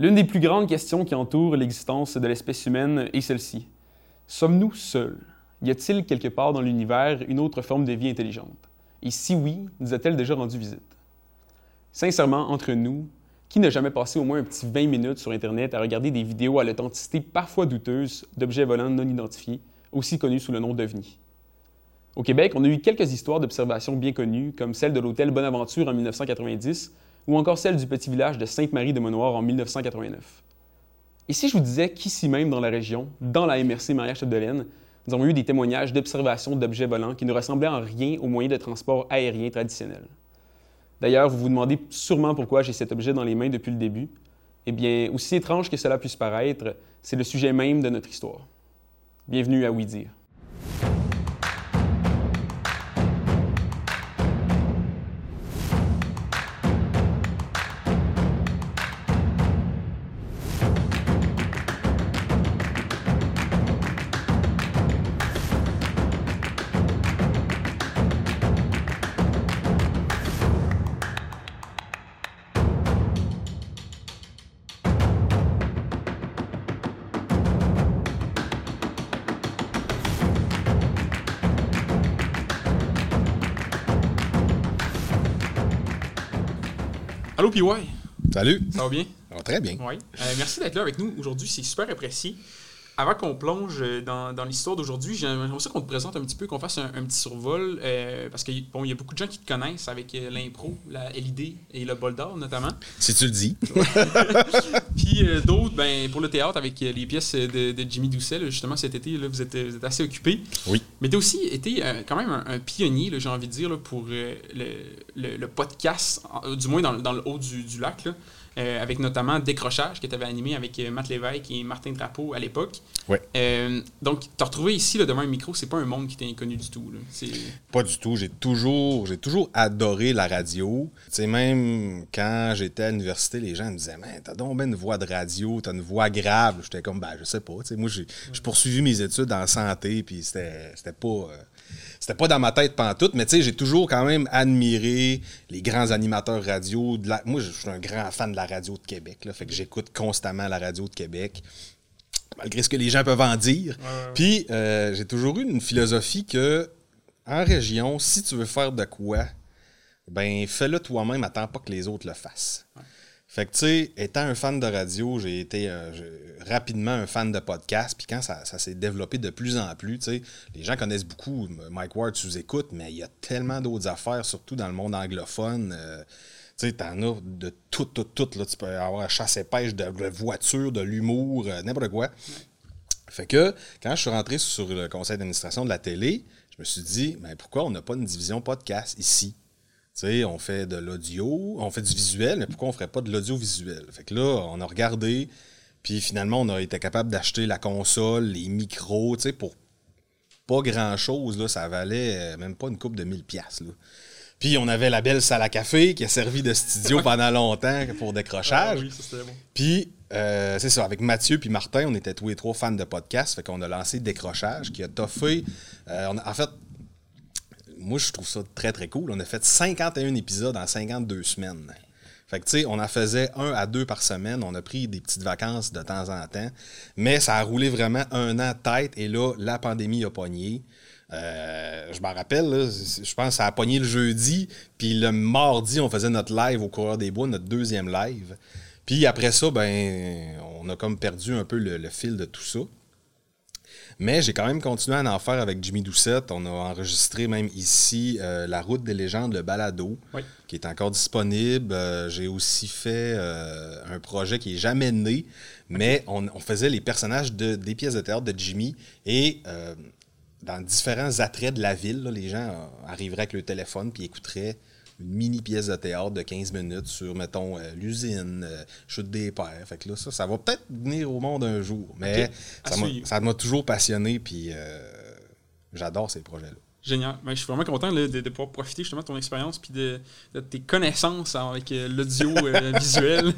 L'une des plus grandes questions qui entourent l'existence de l'espèce humaine est celle-ci. Sommes-nous seuls? Y a-t-il quelque part dans l'univers une autre forme de vie intelligente? Et si oui, nous a-t-elle déjà rendu visite? Sincèrement, entre nous, qui n'a jamais passé au moins un petit 20 minutes sur Internet à regarder des vidéos à l'authenticité parfois douteuse d'objets volants non identifiés, aussi connus sous le nom d'OVNI? Au Québec, on a eu quelques histoires d'observations bien connues, comme celle de l'hôtel Bonaventure en 1990 ou encore celle du petit village de Sainte-Marie-de-Monoir en 1989. Et si je vous disais qu'ici même dans la région, dans la MRC Maria-Chapdelaine, nous avons eu des témoignages d'observations d'objets volants qui ne ressemblaient en rien aux moyens de transport aérien traditionnels. D'ailleurs, vous vous demandez sûrement pourquoi j'ai cet objet dans les mains depuis le début. Eh bien, aussi étrange que cela puisse paraître, c'est le sujet même de notre histoire. Bienvenue à Oui. Allô, PY. Salut. Ça va bien? Ça va très bien. Oui. Euh, merci d'être là avec nous aujourd'hui. C'est super apprécié. Avant qu'on plonge euh, dans, dans l'histoire d'aujourd'hui, j'aimerais ça qu'on te présente un petit peu, qu'on fasse un, un petit survol, euh, parce qu'il bon, y a beaucoup de gens qui te connaissent avec euh, l'impro, la LID et le bol d'or notamment. Si tu le dis. Puis euh, d'autres, ben, pour le théâtre, avec les pièces de, de Jimmy Doucet, là, justement cet été, là, vous, êtes, vous êtes assez occupés. Oui. Mais tu as aussi été euh, quand même un, un pionnier, j'ai envie de dire, là, pour le, le- le podcast, du moins dans, le- dans le haut du, du lac, là, euh, avec notamment Décrochage que tu avais animé avec euh, Matt Lévesque et Martin Drapeau à l'époque. Ouais. Euh, donc, te retrouver ici là, devant un micro, c'est pas un monde qui t'est inconnu du tout. là. Pas du tout. J'ai toujours, j'ai toujours adoré la radio. Tu sais, même quand j'étais à l'université, les gens me disaient, man, t'as donc une voix de radio, t'as une voix grave. J'étais comme, ben, je sais pas. Tu sais, moi, j'ai, j'ai poursuivi mes études en santé, puis c'était, c'était pas. C'était pas dans ma tête pantoute, mais tu sais, j'ai toujours quand même admiré les grands animateurs radio. De la... Moi, je suis un grand fan de la radio de Québec, là, fait que j'écoute constamment la radio de Québec. malgré ce que les gens peuvent en dire. Puis euh, j'ai toujours eu une philosophie que en région, si tu veux faire de quoi, ben fais-le toi-même, attends pas que les autres le fassent. Fait que tu sais, étant un fan de radio, j'ai été euh, rapidement un fan de podcast. Puis quand ça, s'est développé de plus en plus, tu sais, les gens connaissent beaucoup Mike Ward sous écoute, mais il y a tellement d'autres affaires, surtout dans le monde anglophone. euh, tu sais, t'en as de tout, tout, tout. Là. Tu peux avoir chasse et pêche, de, de voiture, de l'humour, euh, n'importe quoi. Fait que quand je suis rentré sur le conseil d'administration de la télé, je me suis dit, mais pourquoi on n'a pas une division podcast ici? Tu sais, on fait de l'audio, on fait du visuel, mais pourquoi on ne ferait pas de l'audiovisuel? Fait que là, on a regardé, puis finalement, on a été capable d'acheter la console, les micros, tu sais, pour pas grand-chose, là, ça valait euh, même pas une coupe de 1000 pièces. Puis on avait la belle salle à café qui a servi de studio pendant longtemps pour décrochage. Ah oui, ça c'était bon. Puis, euh, c'est ça, avec Mathieu puis Martin, on était tous les trois fans de podcast. Fait qu'on a lancé Décrochage, qui a toffé. euh, on a- en fait, moi, je trouve ça très, très cool. On a fait 51 épisodes en 52 semaines. Fait que, tu sais, on en faisait un à deux par semaine. On a pris des petites vacances de temps en temps. Mais ça a roulé vraiment un an tête. Et là, la pandémie a pogné. Euh, je m'en rappelle, je pense que ça a pogné le jeudi. Puis le mardi, on faisait notre live au Coureur des Bois, notre deuxième live. Puis après ça, ben, on a comme perdu un peu le fil de tout ça. Mais j'ai quand même continué à en faire avec Jimmy Doucette. On a enregistré même ici euh, La route des légendes, le balado, Oui. qui est encore disponible. Euh, j'ai aussi fait euh, un projet qui est jamais né, mais on, on faisait les personnages de, des pièces de théâtre de Jimmy et dans différents attraits de la ville, là, les gens arriveraient avec le téléphone puis écouteraient une mini pièce de théâtre de 15 minutes sur, mettons, euh, l'usine, euh, chute des pères. Fait que là, ça, ça va peut-être venir au monde un jour. Mais m'a- ça m'a toujours passionné, puis euh, j'adore ces projets-là. Génial. Ben, je suis vraiment content là, de, de pouvoir profiter justement de ton expérience puis de, de tes connaissances avec euh, l'audio euh, visuel.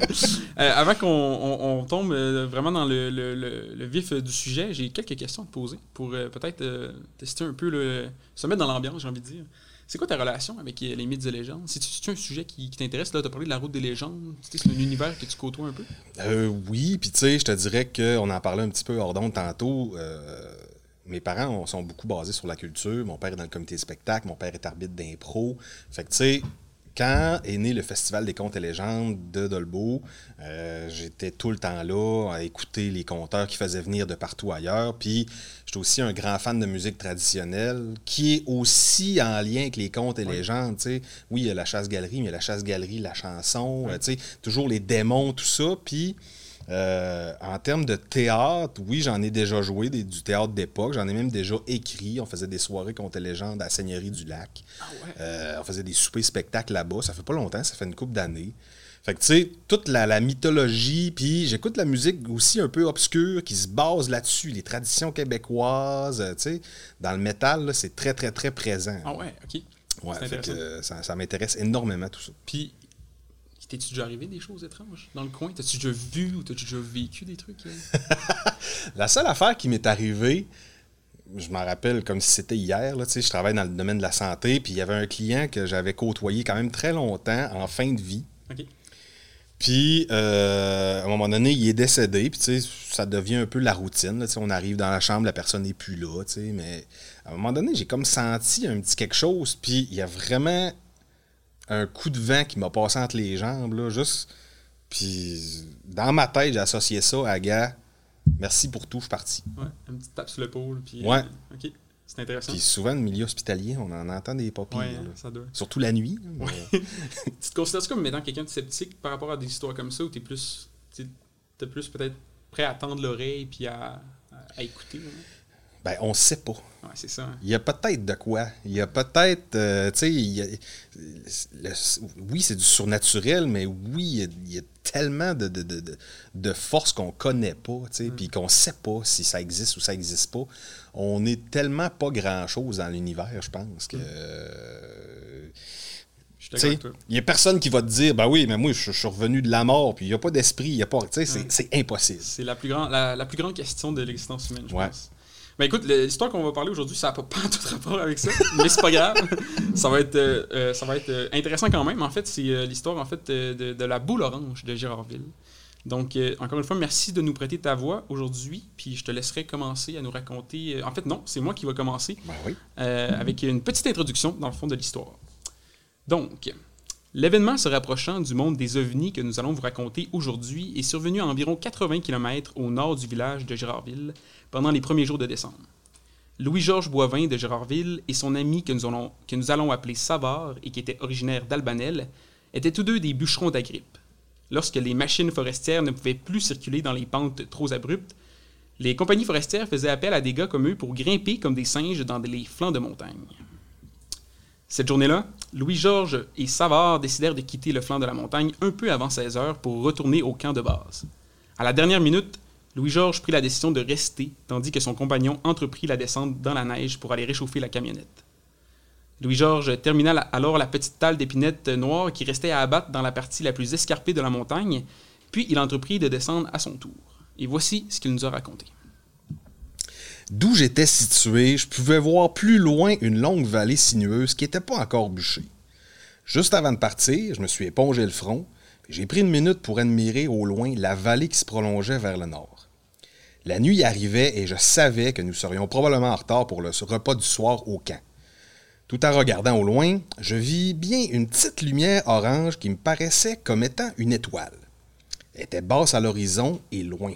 Euh, avant qu'on on- on tombe vraiment dans le, le- le- le vif du sujet, j'ai quelques questions à te poser pour peut-être tester un peu, le, se mettre dans l'ambiance, j'ai envie de dire. C'est quoi ta relation avec les mythes et légendes? C'est-tu c'est-tu un sujet qui, qui t'intéresse? Là, tu as parlé de la route des légendes. Tu C'est un univers que tu côtoies un peu? Euh, oui, puis tu sais, je te dirais qu'on en parlait un petit peu hors d'onde tantôt. Mes parents on- sont beaucoup basés sur la culture. Mon père est dans le comité de spectacle, mon père est arbitre d'impro. Fait que tu sais, quand est né le Festival des contes et légendes de Dolbeau, euh, j'étais tout le temps là à écouter les conteurs qui faisaient venir de partout ailleurs. Puis j'étais aussi un grand fan de musique traditionnelle qui est aussi en lien avec les contes et légendes. tu sais. Oui, il y a la chasse-galerie, mais il y a la chasse-galerie, la chanson, euh, tu sais, toujours les démons, tout ça. Puis euh, en termes de théâtre, oui, j'en ai déjà joué, des- du théâtre d'époque. J'en ai même déjà écrit. On faisait des soirées contes et légendes à la Seigneurie du Lac. Ah ouais. Euh, on faisait des soupers spectacles là-bas. Ça fait pas longtemps, ça fait une couple d'années. Fait que, tu sais, toute la, la mythologie, puis j'écoute la musique aussi un peu obscure qui se base là-dessus, les traditions québécoises, euh, tu sais. Dans le métal, c'est très, très, très présent. Ah ouais, ok. Ouais, fait que, ça, ça m'intéresse énormément, tout ça. Puis, t'es-tu déjà arrivé des choses étranges? Dans le coin? T'as-tu déjà vu ou t'as-tu déjà vécu des trucs? euh? La seule affaire qui m'est arrivée, je m'en rappelle comme si c'était hier, là, je travaille dans le domaine de la santé, puis il y avait un client que j'avais côtoyé quand même très longtemps en fin de vie. Puis, euh, à un moment donné, il est décédé, puis tu sais, ça devient un peu la routine. là, on arrive dans la chambre, la personne n'est plus là, mais à un moment donné, j'ai comme senti un petit quelque chose, puis il y a vraiment un coup de vent qui m'a passé entre les jambes, là, juste. Puis, dans ma tête, j'ai associé ça à gars, merci pour tout, je suis parti. Ouais, un petit tape sur l'épaule. Puis, Ouais. euh, ok. C'est intéressant. Puis souvent, le milieu hospitalier, on en entend des pas pires, ouais, ça doit. Surtout la nuit. là, mais- Tu te considères comme étant quelqu'un de sceptique par rapport à des histoires comme ça ou t'es plus. t'es t'es plus peut-être prêt à tendre l'oreille puis à, à, à écouter? hein? Ben, on sait pas. Ouais, c'est ça. hein. Il y a peut-être de quoi. Il y a peut-être, euh, tu sais, oui, c'est du surnaturel, mais oui, il y a, il y a tellement de, de, de, de- forces qu'on connaît pas, tu sais, puis qu'on sait pas si ça existe ou ça existe pas. On est tellement pas grand-chose dans l'univers, je pense, que... euh, avec toi. il y a personne qui va te dire, ben oui, mais moi, je, je suis revenu de la mort, puis il n'y a pas d'esprit, il y a pas... Tu sais, c'est- Ouais. c'est impossible. C'est la plus, grande la, la plus grande question de l'existence humaine, je Ouais. pense. Ben écoute, l'histoire qu'on va parler aujourd'hui, ça n'a pas, pas tout rapport avec ça, mais c'est pas grave. ça va être, euh, euh, ça va être euh, intéressant quand même. En fait, c'est l'histoire en fait de, de la boule orange de Gérardville. Donc, euh, encore une fois, merci de nous prêter ta voix aujourd'hui. Puis je te laisserai commencer à nous raconter. en fait, non, c'est moi qui va commencer Ben oui. euh, avec une petite introduction dans le fond de l'histoire. Donc, l'événement se rapprochant du monde des ovnis que nous allons vous raconter aujourd'hui est survenu à environ 80 km au nord du village de Gérardville pendant les premiers jours de décembre. Louis-Georges Boivin de Gérardville et son ami que nous, allons, que nous allons appeler Savard et qui était originaire d'Albanel étaient tous deux des bûcherons d'Agrippe. Lorsque les machines forestières ne pouvaient plus circuler dans les pentes trop abruptes, les compagnies forestières faisaient appel à des gars comme eux pour grimper comme des singes dans les flancs de montagne. Cette journée-là, Louis-Georges et Savard décidèrent de quitter le flanc de la montagne un peu avant 16 heures pour retourner au camp de base. À la dernière minute, Louis-Georges prit la décision de rester, tandis que son compagnon entreprit la descente dans la neige pour aller réchauffer la camionnette. Louis-Georges termina alors la petite talle d'épinettes noires qui restait à abattre dans la partie la plus escarpée de la montagne, puis il entreprit de descendre à son tour. Et voici ce qu'il nous a raconté. D'où j'étais situé, je pouvais voir plus loin une longue vallée sinueuse qui n'était pas encore bûchée. Juste avant de partir, je me suis épongé le front, puis j'ai pris une minute pour admirer au loin la vallée qui se prolongeait vers le nord. La nuit arrivait et je savais que nous serions probablement en retard pour le repas du soir au camp. Tout en regardant au loin, je vis bien une petite lumière orange qui me paraissait comme étant une étoile. Elle était basse à l'horizon et loin.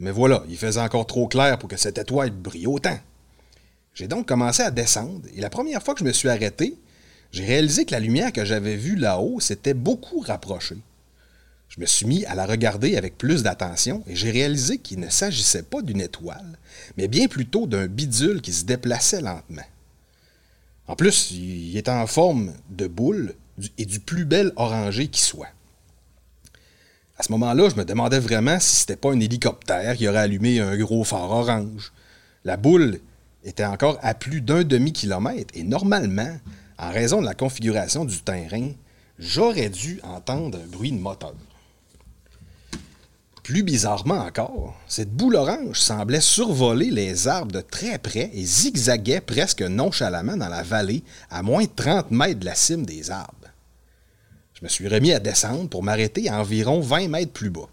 Mais voilà, il faisait encore trop clair pour que cette étoile brille autant. J'ai donc commencé à descendre, et la première fois que je me suis arrêté, j'ai réalisé que la lumière que j'avais vue là-haut s'était beaucoup rapprochée. Je me suis mis à la regarder avec plus d'attention, et j'ai réalisé qu'il ne s'agissait pas d'une étoile, mais bien plutôt d'un bidule qui se déplaçait lentement. En plus, il était en forme de boule et du plus bel orangé qui soit. À ce moment-là, je me demandais vraiment si c'était pas un hélicoptère qui aurait allumé un gros phare orange. La boule était encore à plus d'un demi-kilomètre et normalement, en raison de la configuration du terrain, j'aurais dû entendre un bruit de moteur. Plus bizarrement encore, cette boule orange semblait survoler les arbres de très près et zigzaguait presque nonchalamment dans la vallée à moins de 30 mètres de la cime des arbres. Je me suis remis à descendre pour m'arrêter à environ 20 mètres plus bas.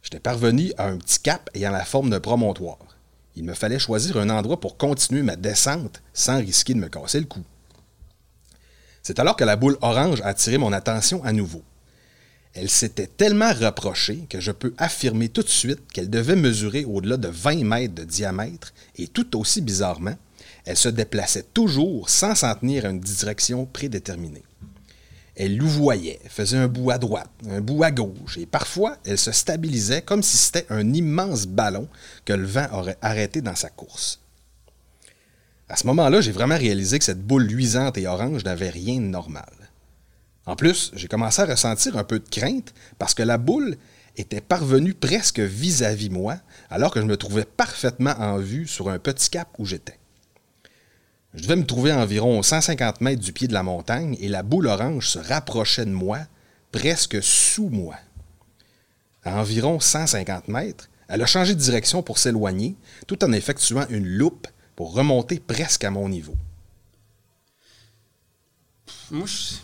J'étais parvenu à un petit cap ayant la forme d'un promontoire. Il me fallait choisir un endroit pour continuer ma descente sans risquer de me casser le cou. C'est alors que la boule orange a attiré mon attention à nouveau. Elle s'était tellement rapprochée que je peux affirmer tout de suite qu'elle devait mesurer au-delà de 20 mètres de diamètre et tout aussi bizarrement, elle se déplaçait toujours sans s'en tenir à une direction prédéterminée. Elle louvoyait, faisait un bout à droite, un bout à gauche, et parfois elle se stabilisait comme si c'était un immense ballon que le vent aurait arrêté dans sa course. À ce moment-là, j'ai vraiment réalisé que cette boule luisante et orange n'avait rien de normal. En plus, j'ai commencé à ressentir un peu de crainte parce que la boule était parvenue presque vis-à-vis moi, alors que je me trouvais parfaitement en vue sur un petit cap où j'étais. Je devais me trouver à environ 150 mètres du pied de la montagne et la boule orange se rapprochait de moi, presque sous moi. À environ 150 mètres, elle a changé de direction pour s'éloigner, tout en effectuant une loupe pour remonter presque à mon niveau. Moi, je...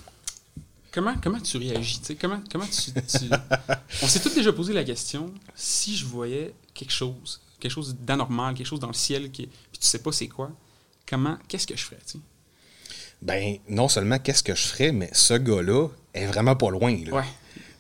comment, comment tu réagis? Comment, comment tu, On s'est tous déjà posé la question si je voyais quelque chose, quelque chose d'anormal, quelque chose dans le ciel, qui... puis tu sais pas c'est quoi, comment, qu'est-ce que je ferais, tu Ben, non seulement qu'est-ce que je ferais, mais ce gars-là est vraiment pas loin. Là. Ouais.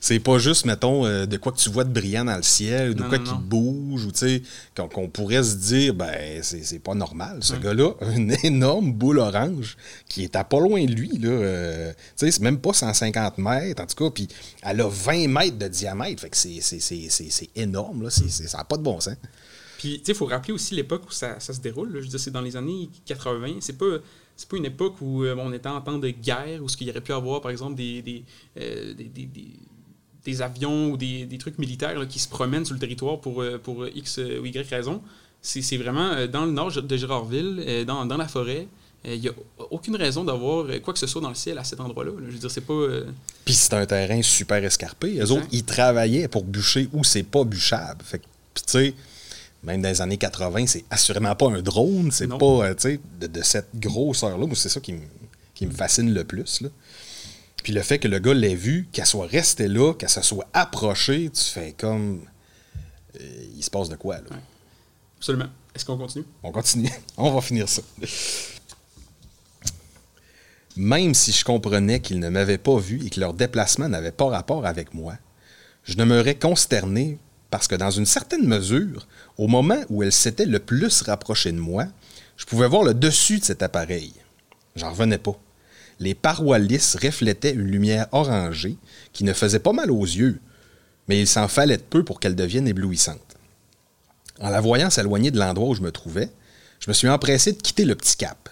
C'est pas juste, mettons, euh, de quoi que tu vois de brillant dans le ciel, ou de quoi qui bouge, ou tu sais, qu'on pourrait se dire, ben, c'est pas normal. Ce gars-là, une énorme boule orange qui est à pas loin de lui, là. Euh, tu sais, c'est même pas 150 mètres, en tout cas, puis elle a 20 mètres de diamètre, fait que c'est énorme, là. ça n'a pas de bon sens. Puis, tu sais, il faut rappeler aussi l'époque où ça, se déroule. Je veux dire, c'est dans les années 80. C'est pas, c'est pas une époque où euh, on était en temps de guerre, où ce qu'il y aurait pu avoir, par exemple, des, des, euh, des, avions ou des, trucs militaires qui se promènent sur le territoire pour, euh, pour X ou Y raison. C'est, vraiment dans le nord de Gérardville, dans, dans la forêt. Il n'y a aucune raison d'avoir quoi que ce soit dans le ciel à cet endroit-là. Je veux dire, c'est pas. Puis c'est un terrain super escarpé. Eux autres, ils travaillaient pour bûcher où c'est pas bûchable. Fait que, tu sais, même dans les années 80, c'est assurément pas un drone, c'est pas, euh, tu sais, de, cette grosseur-là. Moi, c'est ça qui, me fascine le plus. Là. Puis le fait que le gars l'ait vu, qu'elle soit restée là, qu'elle se soit approchée, tu fais comme. Euh, il se passe de quoi, là? Absolument. Est-ce qu'on continue? On continue. On va finir ça. Même si je comprenais qu'ils ne m'avaient pas vu et que leur déplacement n'avait pas rapport avec moi, je demeurais consterné parce que dans une certaine mesure, au moment où elle s'était le plus rapprochée de moi, je pouvais voir le dessus de cet appareil. J'en revenais pas. Les parois lisses reflétaient une lumière orangée qui ne faisait pas mal aux yeux, mais il s'en fallait peu pour qu'elle devienne éblouissante. En la voyant s'éloigner de l'endroit où je me trouvais, je me suis empressé de quitter le petit cap.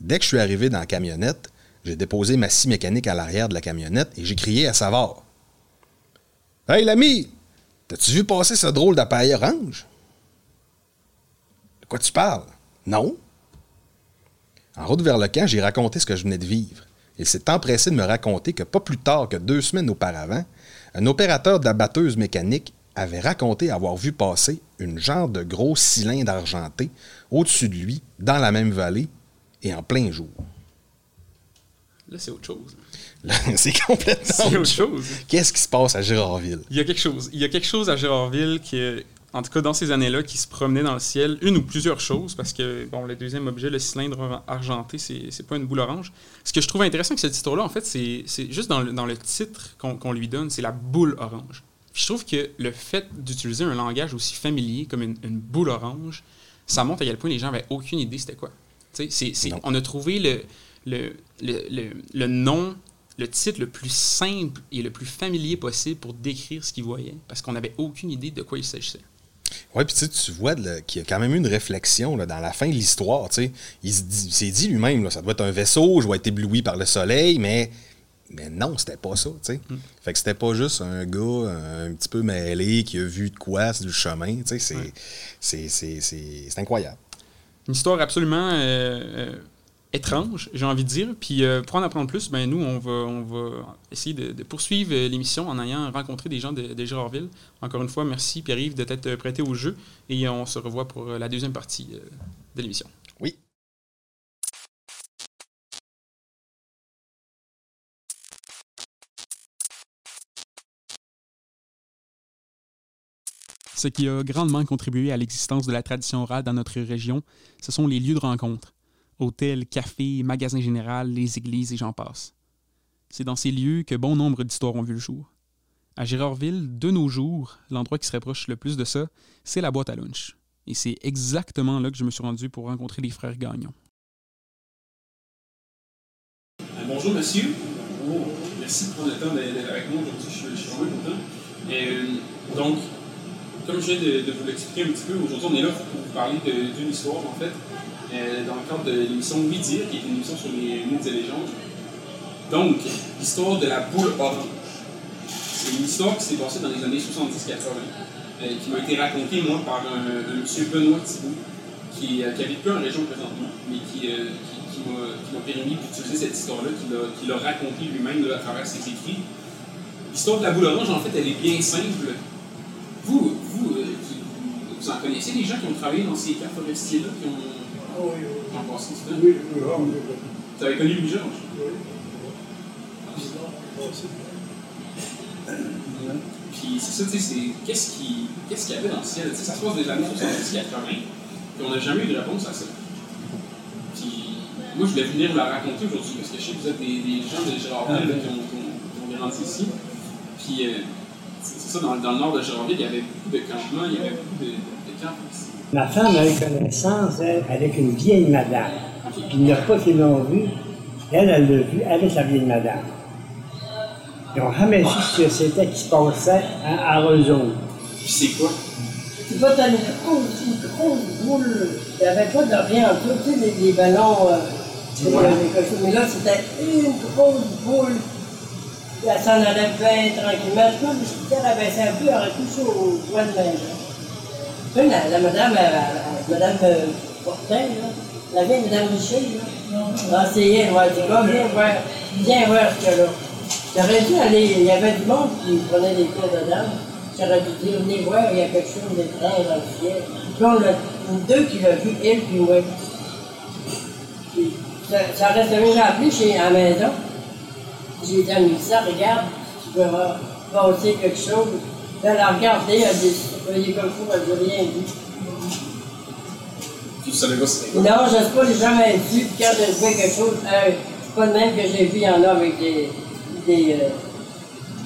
Dès que je suis arrivé dans la camionnette, j'ai déposé ma scie mécanique à l'arrière de la camionnette et j'ai crié à Savard. Hey l'ami, T'as-tu vu passer ce drôle d'appareil orange? De quoi tu parles? Non. En route vers le camp, j'ai raconté ce que je venais de vivre. Il s'est empressé de me raconter que pas plus tard que deux semaines auparavant, un opérateur de la batteuse mécanique avait raconté avoir vu passer une genre de gros cylindre argenté au-dessus de lui, dans la même vallée, et en plein jour. Là, c'est autre chose. c'est complètement autre chose. Qu'est-ce qui se passe à Gérardville? Il y a quelque chose. Il y a quelque chose à Gérardville qui en tout cas dans ces années-là, qui se promenait dans le ciel, une ou plusieurs choses, parce que, bon, le deuxième objet, le cylindre argenté, c'est pas une boule orange. Ce que je trouve intéressant avec cette histoire-là, en fait, c'est juste dans le, dans le titre qu'on lui donne, c'est la boule orange. Je trouve que le fait d'utiliser un langage aussi familier comme une, une, boule orange, ça montre à quel point les gens avaient aucune idée c'était quoi. on a trouvé le, le, le, le nom le titre le plus simple et le plus familier possible pour décrire ce qu'il voyait, parce qu'on n'avait aucune idée de quoi il s'agissait. Oui, puis tu vois qu'il y a quand même eu une réflexion là, dans la fin de l'histoire. Il s'est dit lui-même, ça doit être un vaisseau, je vais être ébloui par le soleil, mais, mais non, c'était pas ça. sais. Mm. Fait que c'était pas juste un gars un, petit peu mêlé qui a vu de quoi, c'est du chemin. C'est incroyable. Une histoire absolument euh, euh, étrange, j'ai envie de dire. Puis pour en apprendre plus, ben nous, on va, on va essayer de, poursuivre l'émission en ayant rencontré des gens de, de Gérardville. Encore une fois, merci Pierre-Yves de t'être prêté au jeu et on se revoit pour la deuxième partie de l'émission. Oui. Ce qui a grandement contribué à l'existence de la tradition orale dans notre région, ce sont les lieux de rencontre. Hôtels, cafés, magasins généraux, les églises et j'en passe. C'est dans ces lieux que bon nombre d'histoires ont vu le jour. À Gérardville, de nos jours, l'endroit qui se rapproche le plus de ça, c'est la boîte à lunch. Et c'est exactement là que je me suis rendu pour rencontrer les frères Gagnon. Euh, bonjour, monsieur. Merci de prendre le temps d'être avec moi aujourd'hui. Je, suis vraiment content. Euh, donc, comme je viens de, vous l'expliquer un petit peu, aujourd'hui, on est là pour vous parler d'une histoire, en fait, euh, dans le cadre de l'émission Oui Dire, qui est une émission sur les mythes et légendes. Donc, l'histoire de la boule orange. C'est une histoire qui s'est passée dans les années 70-80, euh, qui m'a été racontée, moi, par un, monsieur Benoît Thibault, qui, euh, qui habite plus en région présentement, mais qui, qui, m'a permis d'utiliser cette histoire-là, qu'il a, racontée lui-même à travers ses écrits. L'histoire de la boule orange, en fait, elle est bien simple. Vous, vous, euh, vous en connaissez des gens qui ont travaillé dans ces cas forestiers-là, qui ont, ah oui, oui. ont passé temps? Oui, oui, oui. Vous avez connu Louis-Georges? Oui. Puis c'est ça, tu sais, qu'est-ce qu'il y avait dans le ciel? ça se passe des années 70-80, puis on n'a jamais eu de réponse à ça. Puis moi, je voulais venir la raconter aujourd'hui, parce que je sais que vous êtes des, gens de Gérardville ah, qui, ont, qui, ont, grandi ici. Puis euh, ça, dans, dans, le nord de Gérardville, il y avait beaucoup de campements, il y avait beaucoup de, de, camps ici. Ma femme a eu connaissance avec une vieille madame. Puis il n'y a pas qui l'ont vue. Elle, elle l'a vue avec la vieille madame. Ils n'ont jamais su ce que c'était qui se passait à, Puis c'est quoi? C'est pas une grosse, une grosse boule. Il n'y avait pas de rien en tout. Tu sais, les, ballons, euh, ouais. mais là, c'était une grosse boule elle s'en allait bien tranquillement. Je pense que elle baissé un peu, elle aurait touché au coin de la la, la madame, la, madame euh, Fortin, la vieille madame Michel, là, enseignait, elle m'a dit, va, viens voir, viens voir ce a là. J'aurais dû aller, il y avait du monde qui prenait des cours dedans. J'aurais dû dire, venez voir, il y a quelque chose d'étrange dans le ciel. Puis on a deux qui l'ont vu, elle puis moi. ça, ça reste j'ai appelé chez, la maison. J'ai dit à Mélissa, regarde, tu peux passer quelque chose. Elle a regardé, elle a dit, voyez comme fou, elle n'a rien dit. Tu savais pas c'était quoi? Non, je ne sais pas, j'ai jamais vu. Puis quand j'ai vu quelque chose, euh, c'est pas le même que j'ai vu, il y en a avec des. des euh,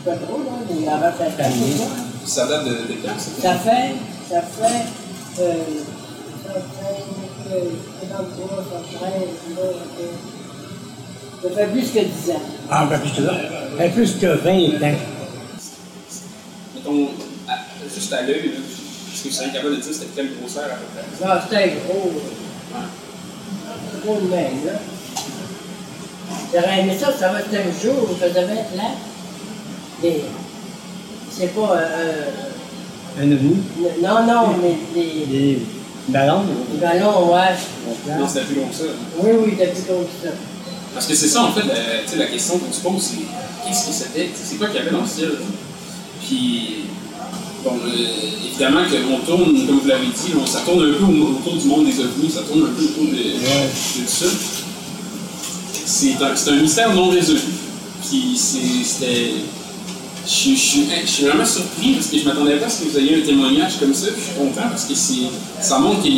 pas trop, là, des lavages à Ça date de, de quand, ça? Ça fait. Ça fait. Euh, ça fait. Euh, 53, ça fait. Ça fait plus que 10 ans. Ah, ben plus que ça. Ça fait plus que 20 ans. Mettons, juste à l'œil, est-ce que vous seriez capable de dire c'était quelle grosseur à peu près? Ah, c'était gros. Ouais. Gros de même, là. J'aurais aimé ça, ça va être un jour où ça devait être là. Mais c'est pas. Euh, un ovni? Non, non, mais des. Des ballons? Des ballons, ouais. Non, c'était plus long que ça. Oui, oui, c'était plus long que ça. Parce que c'est ça, en fait, la, la question qu'on se pose, c'est qu'est-ce que c'était? C'est quoi qu'il y avait dans le ciel? Puis, bon, euh, évidemment qu'on tourne, comme vous l'avez dit, ça tourne un peu autour du monde des ovnis, ça tourne un peu autour de, tout ça. C'est un, un, mystère non résolu. Puis c'était. Je, suis vraiment surpris parce que je ne m'attendais pas à ce que vous ayez un témoignage comme ça. Puis je suis content parce que ça montre que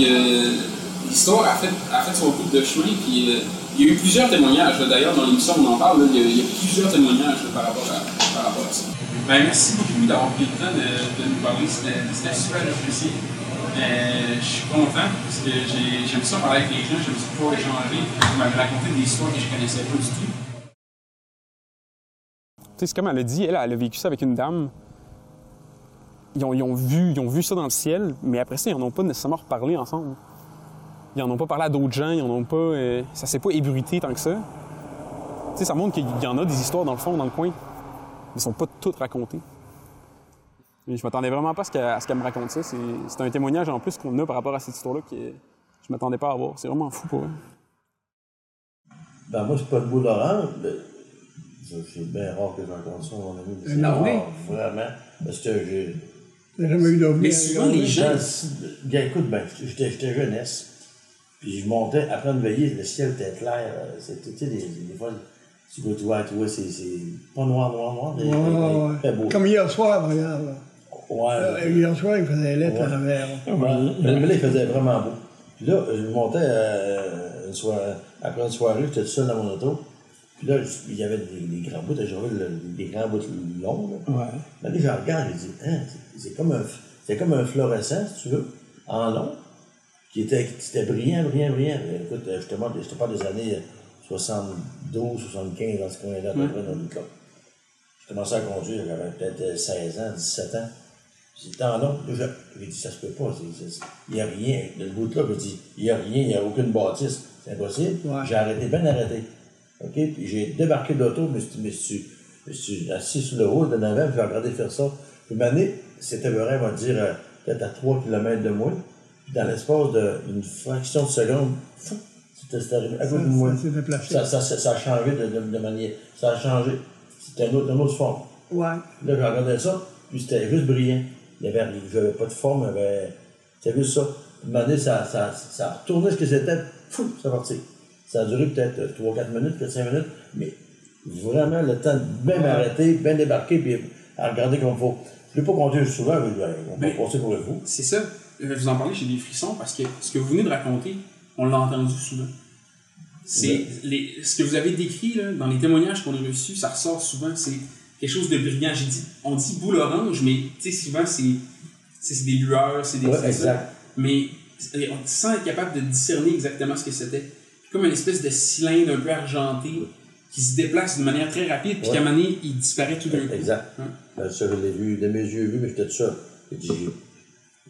l'histoire a fait, a fait son bout de chemin. Puis, euh, il y a eu plusieurs témoignages, d'ailleurs, dans l'émission, on en parle, il, y a, plusieurs témoignages par, rapport à, par, rapport à, ça. Ben, merci beaucoup d'avoir pris le temps de, de nous parler, c'était super apprécié. Euh, je suis content parce que j'aime ça parler avec les gens, j'aime ça pouvoir échanger. Vous m'avez raconté des histoires que je ne connaissais pas du tout. c'est comme elle a dit, elle, elle a vécu ça avec une dame. Ils ont, ils ont, vu, ils ont vu ça dans le ciel, mais après ça, ils n'en ont pas nécessairement reparlé ensemble. Ils n'en ont pas parlé à d'autres gens, ils en ont pas. Euh, ça s'est pas ébruité tant que ça. Tu sais, ça montre qu'il y en a des histoires dans le fond, dans le coin. Elles sont pas toutes racontées. Je je m'attendais vraiment pas à ce qu'elle me raconte ça. C'est un témoignage en plus qu'on a par rapport à cette histoire-là qui est, Je m'attendais pas à voir. C'est vraiment fou pour eux. Ben, moi, c'est pas de boule orange. mais C'est bien rare que j'entende ça, mon ami. C'est Un rare, ovni? Vraiment. Parce que j'ai. J'ai jamais eu. Mais souvent, les gens. Dans le- Bien, écoute, ben, j'étais j'étais jeunesse. Puis je montais, après une veillée, le ciel était clair. euh, C'était, tu sais, des, des fois, tu vois, tu vois, tu vois, c'est, c'est pas noir, noir, noir, mais Ouais, ouais, beau. Comme hier soir, regarde. là. Ouais. Euh, hier soir, il faisait lettre Ouais. à l'envers. Ouais. Mais, mais là, il faisait vraiment beau. Puis là, je montais euh, une soirée, après une soirée, j'étais tout seul dans mon auto. Puis là, il y avait des, des grands bouts, j'avais des grands bouts longs. Là. Ouais. Mais là, je regarde, je dis, hein, c'est- c'est comme un, c'est comme un fluorescent, si tu veux, en long, qui était, qui était brillant, brillant, brillant. Écoute, euh, je te, parle- je te parle des années 72, 75, dans ce coin-là, à peu près, dans le club. Je commençais à conduire, j'avais peut-être euh, 16 ans, 17 ans. C'était en long. Là, je- J'ai dit, ça se peut pas. Il n'y a rien. De ce bout-là, je dis, il n'y a rien, il n'y a aucune bâtisse. C'est impossible. Ouais. J'ai arrêté, bien arrêté. OK? Puis j'ai débarqué de l'auto, mais je me suis, je me suis assis sur le haut de l'avant, puis j'ai regardé faire ça. Puis m'année, c'était vrai, on va dire, euh, peut-être à 3 km de moi. Dans l'espace d'une fraction de seconde, fou, c'était arrivé à côté de moi. Ça. Ça, ça, ça, ça a changé de, de, de manière. Ça a changé. C'était une autre, une autre forme. Ouais. Là, je regardais ça, puis c'était juste brillant. Il n'y avait, il y avait pas de forme, il y avait. C'était juste ça. Puis, à un moment donné, ça, ça, ça a retourné ce que c'était, fou, c'est parti. Ça a duré peut-être 3-4 minutes, 4-5 minutes, mais vraiment le temps de bien m'arrêter, bien débarquer, puis à regarder comme il faut. Je ne pas conduire souvent, on peut Mais- passer pour le fou. C'est ça. Euh, Vous en parlez, j'ai des frissons parce que ce que vous venez de raconter, on l'a entendu souvent. C'est ce que vous avez décrit là, dans les témoignages qu'on a reçus, ça ressort souvent. C'est quelque chose de brillant. J'ai dit, on dit boule orange, mais souvent c'est des lueurs, c'est des Ouais, exact. Mais on sent être capable de discerner exactement ce que c'était. Comme une espèce de cylindre un peu argenté qui se déplace d'une manière très rapide, puis Ouais. qu'à un moment donné, il disparaît tout d'un coup. Exact. Hein? Ben, ça, je l'ai vu, de mes yeux vu, mais j'étais tout seul. J'ai dit,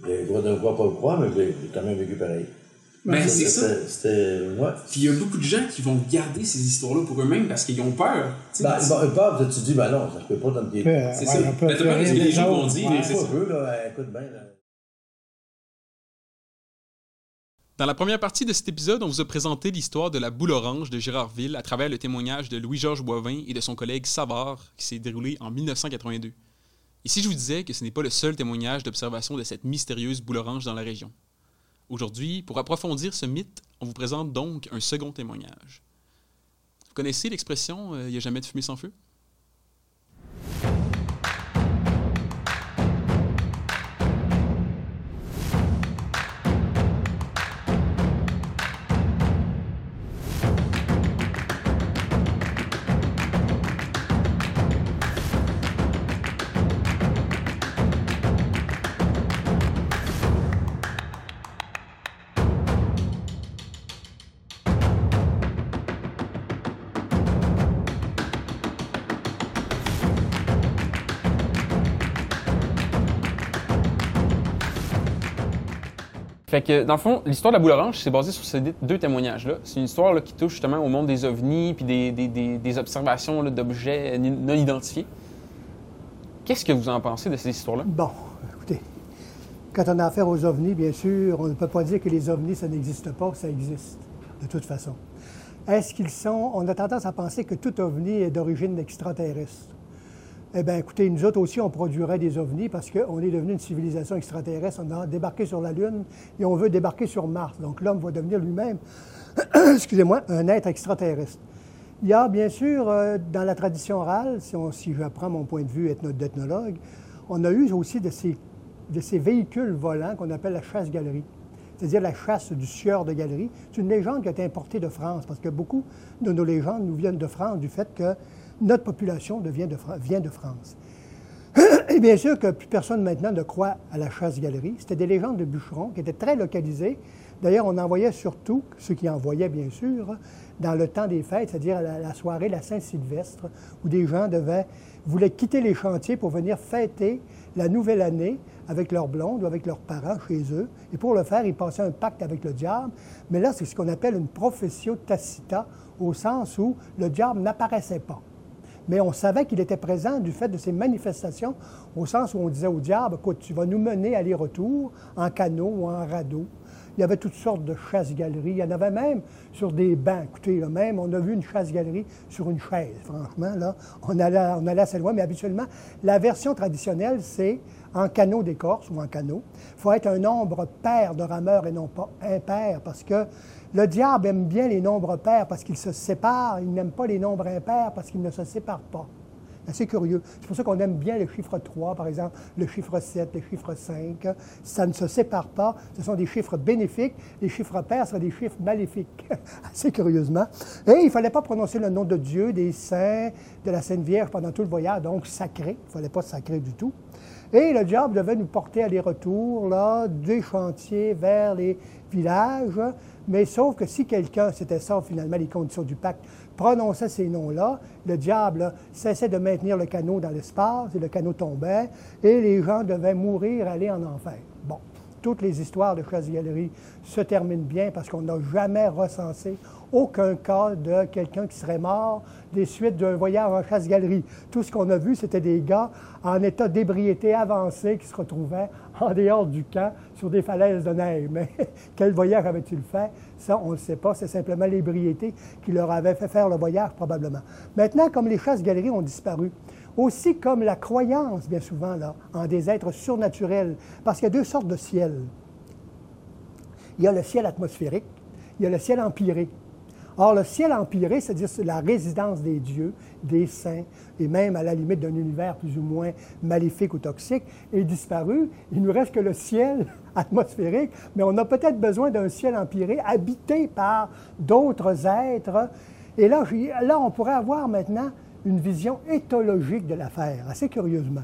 j'ai le droit de ne pas le croire, mais j'ai quand même vécu pareil. Ben, c'est ça. C'était-. Ouais. Puis il y a beaucoup de gens qui vont garder ces histoires-là pour eux-mêmes parce qu'ils ont peur. Ben, bon, une part, tu te dis, ben non, ça se peut pas dans tes. Ouais, C'est ça. Ben, t'as ce que les des gens vont dire, Ouais. mais c'est ça. Un peu, là, écoute bien. Là. Dans la première partie de cet épisode, on vous a présenté l'histoire de la boule orange de Gérardville à travers le témoignage de Louis-Georges Boivin et de son collègue Savard qui s'est déroulé en 1982. Ici, je vous disais que ce n'est pas le seul témoignage d'observation de cette mystérieuse boule orange dans la région. Aujourd'hui, pour approfondir ce mythe, on vous présente donc un second témoignage. Vous connaissez l'expression euh, Il n'y a jamais de fumée sans feu Fait que, dans le fond, l'histoire de la boule orange, c'est basé sur ces deux témoignages-là. C'est une histoire là, qui touche justement au monde des ovnis puis des, des- des- des observations d'objets non non identifiés. Qu'est-ce que vous en pensez de ces histoires-là? Bon, écoutez, quand on a affaire aux ovnis, bien sûr, on ne peut pas dire que les ovnis, ça n'existe pas, ça existe, de toute façon. Est-ce qu'ils sont... On a tendance à penser que tout ovni est d'origine extraterrestre. Eh bien, écoutez, nous autres aussi, on produirait des ovnis parce qu'on est devenu une civilisation extraterrestre. On a débarqué sur la Lune et on veut débarquer sur Mars. Donc, l'homme va devenir lui-même, excusez-moi, un être extraterrestre. Il y a bien sûr, euh, dans la tradition orale, si, on- si je prends mon point de vue ethno- d'ethnologue, on a eu aussi de ces, de ces véhicules volants qu'on appelle la chasse-galerie, c'est-à-dire la chasse du sieur de galerie. C'est une légende qui a été importée de France, parce que beaucoup de nos légendes nous viennent de France, du fait que notre population vient de France. Et bien sûr que plus personne maintenant ne croit à la chasse-galerie. C'était des légendes de bûcherons qui étaient très localisées. D'ailleurs, on envoyait surtout, ceux qui envoyaient bien sûr, dans le temps des fêtes, c'est-à-dire la, la soirée, la Saint-Sylvestre, où des gens devaient, voulaient quitter les chantiers pour venir fêter la nouvelle année avec leurs blondes ou avec leurs parents chez eux. Et pour le faire, ils passaient un pacte avec le diable. Mais là, c'est ce qu'on appelle une professio tacita, au sens où le diable n'apparaissait pas mais on savait qu'il était présent du fait de ces manifestations, au sens où on disait au diable, écoute, tu vas nous mener aller-retour en canot ou en radeau. Il y avait toutes sortes de chasse-galeries. Il y en avait même sur des bancs. Écoutez, même, on a vu une chasse-galerie sur une chaise. Franchement, là, on allait, on allait assez loin. Mais habituellement, la version traditionnelle, c'est en canot d'écorce ou en canot. Il faut être un nombre pair de rameurs et non pas impair parce que le diable aime bien les nombres pairs parce qu'ils se séparent. Il n'aime pas les nombres impairs parce qu'ils ne se séparent pas. Assez curieux. C'est pour ça qu'on aime bien le chiffre 3, par exemple, le chiffre 7, le chiffre 5. Ça ne se sépare pas. Ce sont des chiffres bénéfiques. Les chiffres pairs sont des chiffres maléfiques, assez curieusement. Et il ne fallait pas prononcer le nom de Dieu, des saints, de la Sainte Vierge pendant tout le voyage, donc sacré. Il ne fallait pas sacré du tout. Et le diable devait nous porter aller-retour là, des chantiers vers les villages. Mais sauf que si quelqu'un, c'était ça finalement les conditions du pacte, prononçait ces noms-là, le diable cessait de maintenir le canot dans l'espace et le canot tombait et les gens devaient mourir, aller en enfer. Bon, toutes les histoires de chasse-galerie se terminent bien parce qu'on n'a jamais recensé aucun cas de quelqu'un qui serait mort des suites d'un voyage en chasse-galerie. Tout ce qu'on a vu, c'était des gars en état d'ébriété avancée qui se retrouvaient en dehors du camp sur des falaises de neige. Mais quel voyage avait-il fait? Ça, on ne le sait pas. C'est simplement l'ébriété qui leur avait fait faire le voyage, probablement. Maintenant, comme les chasses-galeries ont disparu, aussi comme la croyance, bien souvent, là, en des êtres surnaturels, parce qu'il y a deux sortes de ciel. Il y a le ciel atmosphérique, il y a le ciel empiré. Or, le ciel empiré, c'est-à-dire la résidence des dieux, des saints, et même à la limite d'un univers plus ou moins maléfique ou toxique, est disparu. Il nous reste que le ciel atmosphérique, mais on a peut-être besoin d'un ciel empiré habité par d'autres êtres. Et là, là, on pourrait avoir maintenant une vision éthologique de l'affaire, assez curieusement.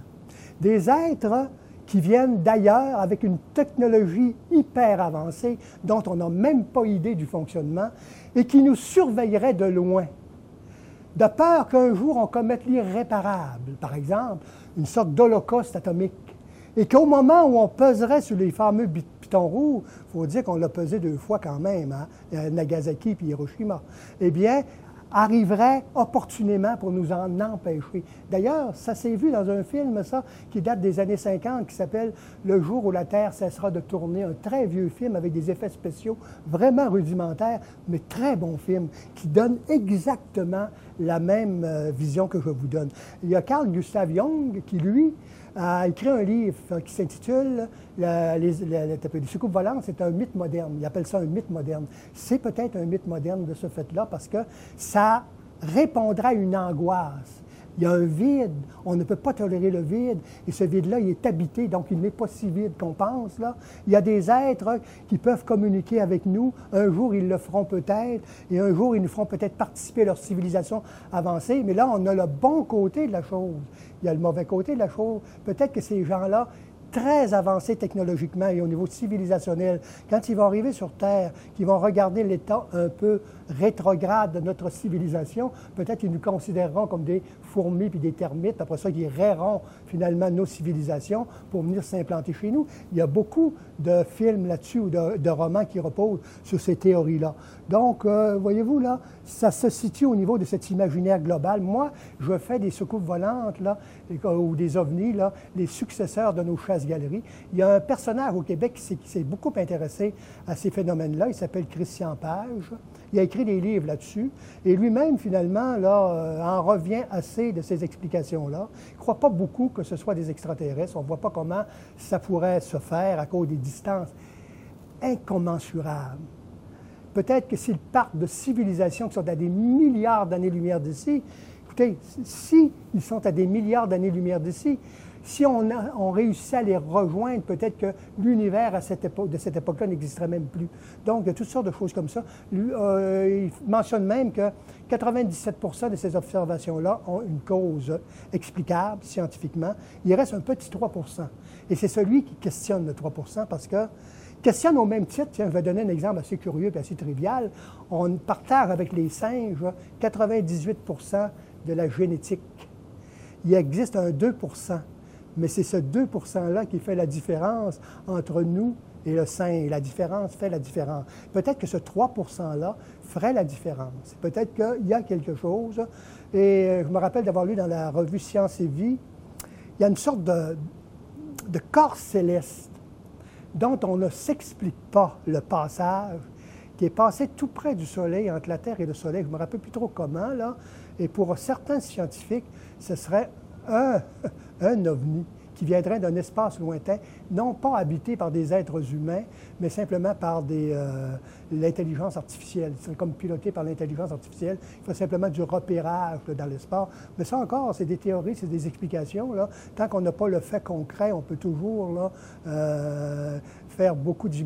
Des êtres qui viennent d'ailleurs avec une technologie hyper avancée dont on n'a même pas idée du fonctionnement et qui nous surveilleraient de loin, de peur qu'un jour on commette l'irréparable, par exemple, une sorte d'holocauste atomique, et qu'au moment où on peserait sur les fameux pitons rouges, il faut dire qu'on l'a pesé deux fois quand même, hein, Nagasaki et Hiroshima, eh bien, arriverait opportunément pour nous en empêcher. D'ailleurs, ça s'est vu dans un film, ça, qui date des années 50, qui s'appelle Le jour où la Terre cessera de tourner, un très vieux film avec des effets spéciaux vraiment rudimentaires, mais très bon film, qui donne exactement la même euh, vision que je vous donne. Il y a Carl Gustav Jung qui, lui, a écrit un livre qui s'intitule Les, les, les soucoupes volantes, c'est un mythe moderne. Il appelle ça un mythe moderne. C'est peut-être un mythe moderne de ce fait-là parce que ça répondra à une angoisse. Il y a un vide, on ne peut pas tolérer le vide, et ce vide-là, il est habité, donc il n'est pas si vide qu'on pense. Il y a des êtres qui peuvent communiquer avec nous. Un jour, ils le feront peut-être, et un jour, ils nous feront peut-être participer à leur civilisation avancée, mais là, on a le bon côté de la chose. Il y a le mauvais côté de la chose. Peut-être que ces gens-là, très avancés technologiquement et au niveau civilisationnel, quand ils vont arriver sur Terre, qu'ils vont regarder l'état un peu rétrograde de notre civilisation, peut-être qu'ils nous considéreront comme des fourmis puis des termites, après ça, ils raieront finalement nos civilisations pour venir s'implanter chez nous. Il y a beaucoup de films là-dessus ou de, romans qui reposent sur ces théories-là. Donc, euh, voyez-vous, là, ça se situe au niveau de cet imaginaire global. Moi, je fais des soucoupes volantes, là, ou des ovnis, là, les successeurs de nos chasses-galeries. Il y a un personnage au Québec qui s'est beaucoup intéressé à ces phénomènes-là. Il s'appelle Christian Page. Il a écrit des livres là-dessus. Et lui-même, finalement, là, euh, en revient assez de ces explications-là. Il ne croit pas beaucoup que ce soit des extraterrestres. On ne voit pas comment ça pourrait se faire à cause des distances incommensurables. Peut-être que s'ils partent de civilisations qui sont à des milliards d'années-lumière d'ici, écoutez, s'ils sont à des milliards d'années-lumière d'ici, si on, a, on réussit à les rejoindre, peut-être que l'univers de cette époque-là n'existerait même plus. Donc, il y a toutes sortes de choses comme ça. Euh, il mentionne même que 97% de ces observations-là ont une cause explicable scientifiquement. Il reste un petit 3% Et c'est celui qui questionne le 3% parce que questionne au même titre, tiens, je vais donner un exemple assez curieux et assez trivial. On partage avec les singes 98% de la génétique. Il existe un 2 mais c'est ce 2 %-là qui fait la différence entre nous et le sein. Et la différence fait la différence. Peut-être que ce 3 %-là ferait la différence. Peut-être qu'il y a quelque chose. Et euh, je me rappelle d'avoir lu dans la revue Science et Vie, il y a une sorte de, corps céleste dont on ne s'explique pas le passage, qui est passé tout près du Soleil, entre la Terre et le Soleil. Je ne me rappelle plus trop comment. Et pour certains scientifiques, ce serait un, un ovni qui viendrait d'un espace lointain, non pas habité par des êtres humains, mais simplement par des, euh, l'intelligence artificielle. C'est comme piloté par l'intelligence artificielle. Il faut simplement du repérage dans l'espace. Mais ça encore, c'est des théories, c'est des explications. Là. Tant qu'on n'a pas le fait concret, on peut toujours euh, faire beaucoup de,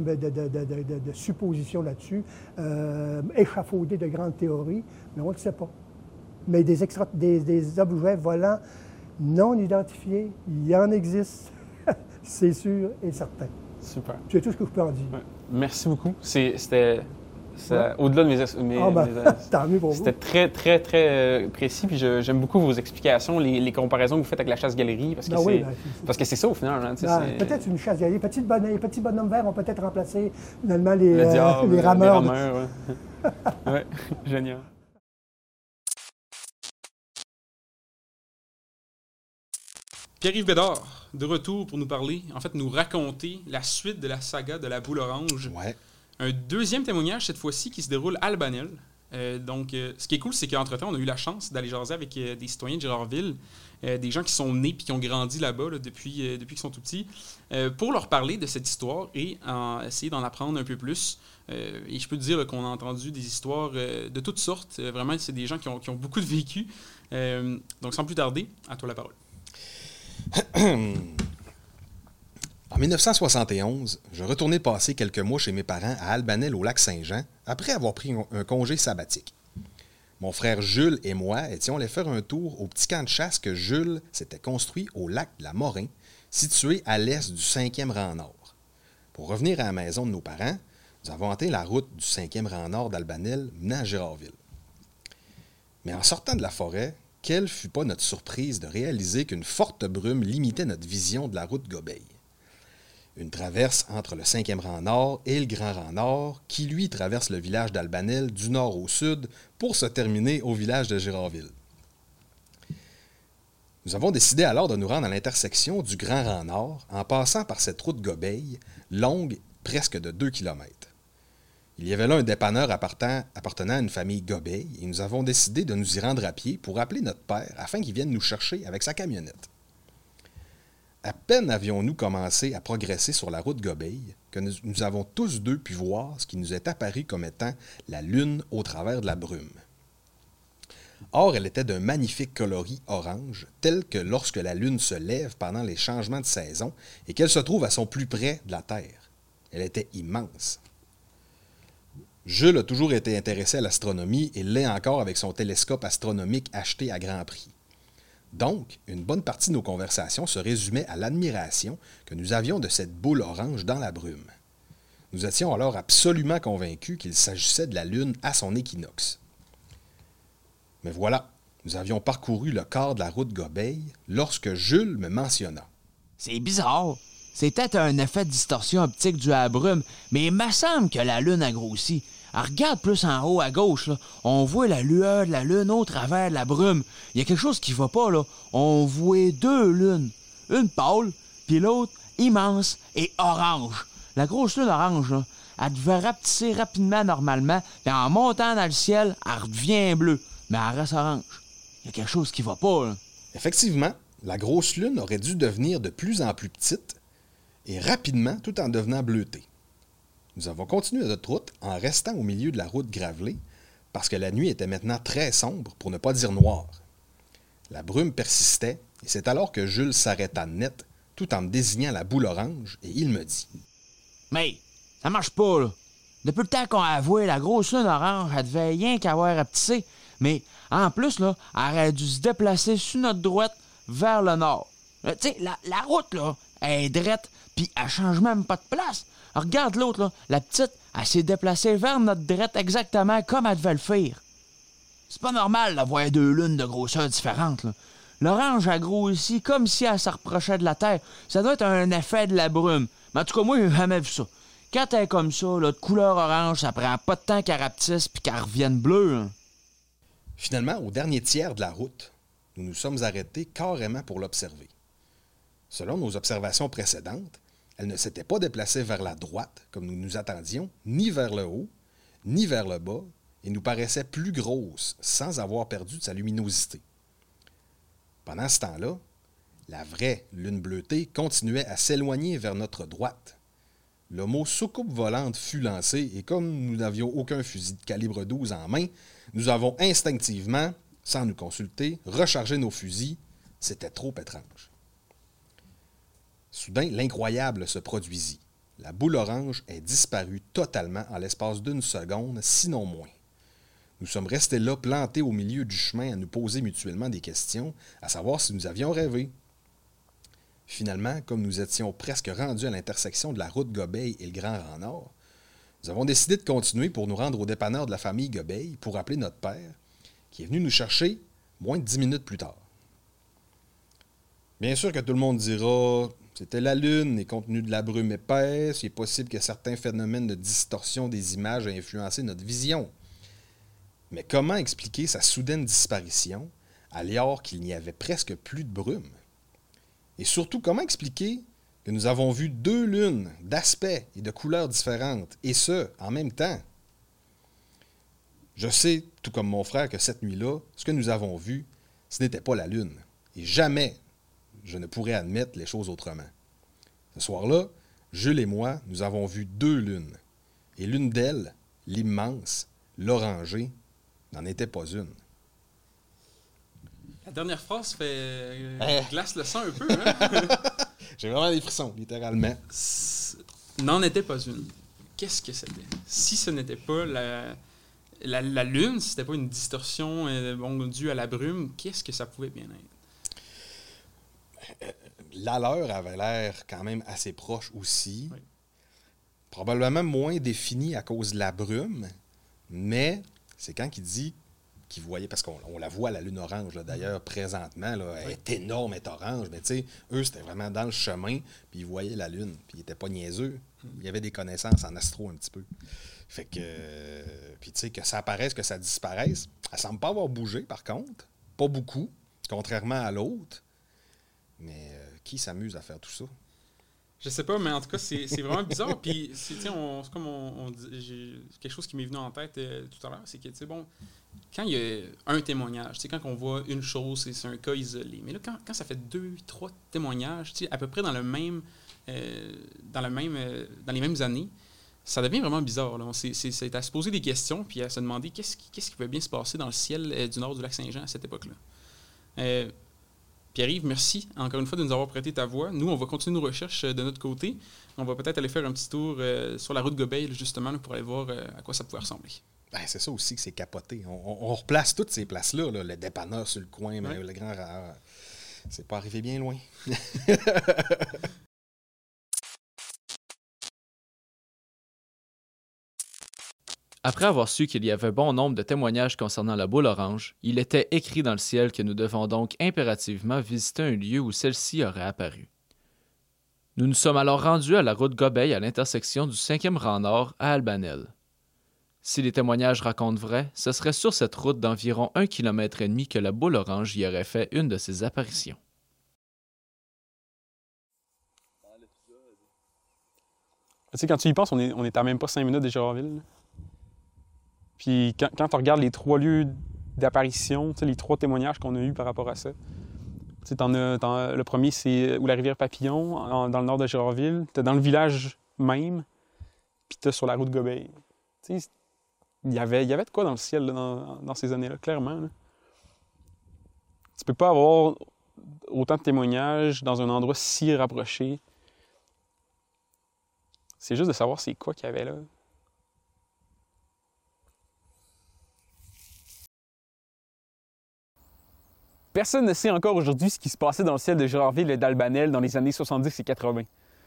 suppositions là-dessus, euh, échafauder de grandes théories, mais on ne le sait pas. Mais des objets volants non identifiés, il y en existe, c'est sûr et certain. Super. C'est tout ce que je peux en dire. Ouais. Merci beaucoup. C'était Ouais. au-delà de mes, es- mes- Ah ben, mes-. C'était très, très, très euh, précis. Puis j'aime beaucoup vos explications, les, les comparaisons que vous faites avec la chasse-galerie. Parce que Ben oui, ben, parce que c'est ça au final. hein, Ben, peut-être une chasse Les petits bonhommes, les petits bonhommes verts ont peut-être remplacé finalement les, Le euh, diable, les rameurs. Les rameurs, ouais, génial. Pierre-Yves Bédard, de retour pour nous parler, en fait, nous raconter la suite de la saga de la boule orange. Ouais. Un deuxième témoignage, cette fois-ci, qui se déroule à Albanel. Euh, donc, euh, ce qui est cool, c'est qu'entre-temps, on a eu la chance d'aller jaser avec euh, des citoyens de Gérardville, des gens qui sont nés puis qui ont grandi là-bas là, depuis, depuis qu'ils sont tout petits, pour leur parler de cette histoire et essayer d'en apprendre un peu plus. Et je peux te dire qu'on a entendu des histoires de toutes sortes. Vraiment, c'est des gens qui ont, qui ont beaucoup de vécu. Donc, sans plus tarder, à toi la parole. En 1971, je retournais passer quelques mois chez mes parents à Albanel au lac Saint-Jean après avoir pris un- congé sabbatique. Mon frère Jules et moi étions allés faire un tour au petit camp de chasse que Jules s'était construit au lac de la Morin, situé à l'est du 5e rang nord. Pour revenir à la maison de nos parents, nous avons hanté la route du 5e rang nord d'Albanel menant à Gérardville. Mais en sortant de la forêt, quelle fut pas notre surprise de réaliser qu'une forte brume limitait notre vision de la route Gobeil. Une traverse entre le 5e rang nord et le grand rang nord, qui lui traverse le village d'Albanel du nord au sud pour se terminer au village de Gérardville. Nous avons décidé alors de nous rendre à l'intersection du grand rang nord en passant par cette route Gobeil, longue presque de 2 km. Il y avait là un dépanneur appartenant, à une famille Gobeil et nous avons décidé de nous y rendre à pied pour appeler notre père afin qu'il vienne nous chercher avec sa camionnette. À peine avions-nous commencé à progresser sur la route Gobeil que nous avons tous deux pu voir ce qui nous est apparu comme étant la lune au travers de la brume. Or, elle était d'un magnifique coloris orange, tel que lorsque la lune se lève pendant les changements de saison et qu'elle se trouve à son plus près de la Terre. Elle était immense. Jules a toujours été intéressé à l'astronomie et l'est encore avec son télescope astronomique acheté à grand prix. Donc, une bonne partie de nos conversations se résumait à l'admiration que nous avions de cette boule orange dans la brume. Nous étions alors absolument convaincus qu'il s'agissait de la Lune à son équinoxe. Mais voilà, nous avions parcouru le quart de la route Gobeil lorsque Jules me mentionna. C'est bizarre. Peut-être un effet de distorsion optique dû à la brume, mais il me semble que la Lune a grossi. Regarde plus en haut à gauche. On voit la lueur de la Lune au travers de la brume. Il y a quelque chose qui va pas, là. On voit deux lunes. Une pâle, puis l'autre immense et orange. La grosse lune orange, là, elle devait rapetisser rapidement normalement, puis en montant dans le ciel, elle redevient bleue. Mais elle reste orange. Il y a quelque chose qui va pas. Effectivement, la grosse lune aurait dû devenir de plus en plus petite et rapidement tout en devenant bleutée. Nous avons continué notre route en restant au milieu de la route gravelée parce que la nuit était maintenant très sombre, pour ne pas dire noire. La brume persistait et c'est alors que Jules s'arrêta net tout en me désignant la boule orange et il me dit Mais, ça marche pas, là. Depuis le temps qu'on a avoué, la grosse lune orange, elle devait rien qu'avoir rapetissé. Mais, en plus, là, elle aurait dû se déplacer sur notre droite vers le nord. Euh, Tu sais, la, route, là, elle est droite, puis elle change même pas de place. Regarde l'autre, là, la petite, elle s'est déplacée vers notre droite exactement comme elle devait le faire. C'est pas normal d'avoir deux lunes de grosseur différentes, là. L'orange a grossi comme si elle se de la Terre. Ça doit être un effet de la brume. Mais en tout cas, moi, j'ai jamais vu ça. Quand elle est comme ça, là, de couleur orange, ça prend pas de temps qu'elle rapetisse puis qu'elle revienne bleue. hein. Finalement, au dernier tiers de la route, nous nous sommes arrêtés carrément pour l'observer. Selon nos observations précédentes, Elle ne s'était pas déplacée vers la droite, comme nous nous attendions, ni vers le haut, ni vers le bas, et nous paraissait plus grosse, sans avoir perdu de sa luminosité. Pendant ce temps-là, la vraie lune bleutée continuait à s'éloigner vers notre droite. Le mot soucoupe volante fut lancé et comme nous n'avions aucun fusil de calibre 12 en main, nous avons instinctivement, sans nous consulter, rechargé nos fusils. C'était trop étrange. Soudain, l'incroyable se produisit. La boule orange est disparue totalement en l'espace d'une seconde, sinon moins. Nous sommes restés là, plantés au milieu du chemin, à nous poser mutuellement des questions, à savoir si nous avions rêvé. Finalement, comme nous étions presque rendus à l'intersection de la route Gobeil et le Grand Rang Nord, nous avons décidé de continuer pour nous rendre au dépanneur de la famille Gobeil pour appeler notre père, qui est venu nous chercher moins de dix minutes plus tard. Bien sûr que tout le monde dira c'était la Lune et compte tenu de la brume épaisse, il est possible que certains phénomènes de distorsion des images aient influencé notre vision. Mais comment expliquer sa soudaine disparition alors qu'il n'y avait presque plus de brume? Et surtout, comment expliquer que nous avons vu deux lunes d'aspect et de couleurs différentes, et ce, en même temps? Je sais, tout comme mon frère, que cette nuit-là, ce que nous avons vu, ce n'était pas la Lune. Et jamais je ne pourrais admettre les choses autrement. Ce soir-là, Jules et moi, nous avons vu deux lunes. Et l'une d'elles, l'immense, l'orangée, n'en était pas une. La dernière phrase fait euh, Eh. glace le sang un peu. Hein? J'ai vraiment des frissons, littéralement. N'en était pas une. Qu'est-ce que c'était? Si ce n'était pas la, la, la Lune, si c'était pas une distorsion euh, bon, due à la brume, qu'est-ce que ça pouvait bien être? La leur avait l'air quand même assez proche aussi. Oui. Probablement moins définie à cause de la brume, mais c'est quand il dit qu'il voyait, parce qu'on on la voit, la lune orange, d'ailleurs, présentement, là, elle est énorme, elle est orange, mais tu sais, eux, c'était vraiment dans le chemin, puis ils voyaient la lune, puis ils n'étaient pas niaiseux. Il y avait des connaissances en astro un petit peu. Fait que, euh, puis tu sais, que ça apparaisse, que ça disparaisse, elle semble pas avoir bougé, par contre, pas beaucoup, contrairement à l'autre. Mais euh, qui s'amuse à faire tout ça? Je sais pas, mais en tout cas, c'est vraiment bizarre. Puis, c'est comme on, quelque chose qui m'est venu en tête euh, tout à l'heure, c'est que, tu sais, bon, quand il y a un témoignage, tu sais, quand on voit une chose, c'est un cas isolé. Mais là, quand, quand ça fait deux, trois témoignages, tu sais, à peu près dans le même, euh, dans le même, dans les mêmes années, ça devient vraiment bizarre. C'est à se poser des questions puis à se demander qu'est-ce qui, qu'est-ce qui pouvait bien se passer dans le ciel du nord du lac Saint-Jean à cette époque-là. Pierre-Yves, merci encore une fois de nous avoir prêté ta voix. Nous, on va continuer nos recherches euh, de notre côté. On va peut-être aller faire un petit tour euh, sur la route Gobeil, justement, pour aller voir euh, à quoi ça pouvait ressembler. Ben, c'est ça aussi que c'est capoté. On, on- on replace toutes ces places-là, là, le dépanneur sur le coin, mais le grand rare. C'est pas arrivé bien loin. Après avoir su qu'il y avait bon nombre de témoignages concernant la boule orange, il était écrit dans le ciel que nous devons donc impérativement visiter un lieu où celle-ci aurait apparu. Nous nous sommes alors rendus à la route Gobeil à l'intersection du 5e rang nord à Albanel. Si les témoignages racontent vrai, ce serait sur cette route d'environ un kilomètre et demi que la boule orange y aurait fait une de ses apparitions. Tu sais, quand tu y penses, on est, on est à même pas cinq minutes de Gérardville. Puis quand, quand tu regardes les trois lieux d'apparition, les trois témoignages qu'on a eus par rapport à ça, le premier, c'est où la rivière Papillon, dans le nord de Gérardville. Tu dans le village même, puis tu sur la route Gobeil. Il y avait, y avait de quoi dans le ciel là, dans, dans ces années-là, clairement. là. Tu peux pas avoir autant de témoignages dans un endroit si rapproché. C'est juste de savoir c'est quoi qu'il y avait là. Personne ne sait encore aujourd'hui ce qui se passait dans le ciel de Gérardville et d'Albanel dans les années 70 et 80.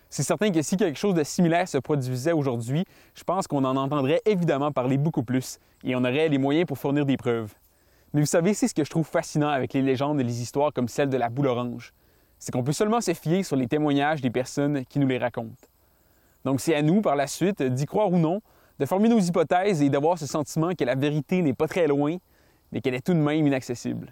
C'est certain que si quelque chose de similaire se produisait aujourd'hui, je pense qu'on en entendrait évidemment parler beaucoup plus et on aurait les moyens pour fournir des preuves. Mais vous savez, c'est ce que je trouve fascinant avec les légendes et les histoires comme celle de la boule orange. C'est qu'on peut seulement se fier sur les témoignages des personnes qui nous les racontent. Donc c'est à nous, par la suite, d'y croire ou non, de former nos hypothèses et d'avoir ce sentiment que la vérité n'est pas très loin, mais qu'elle est tout de même inaccessible.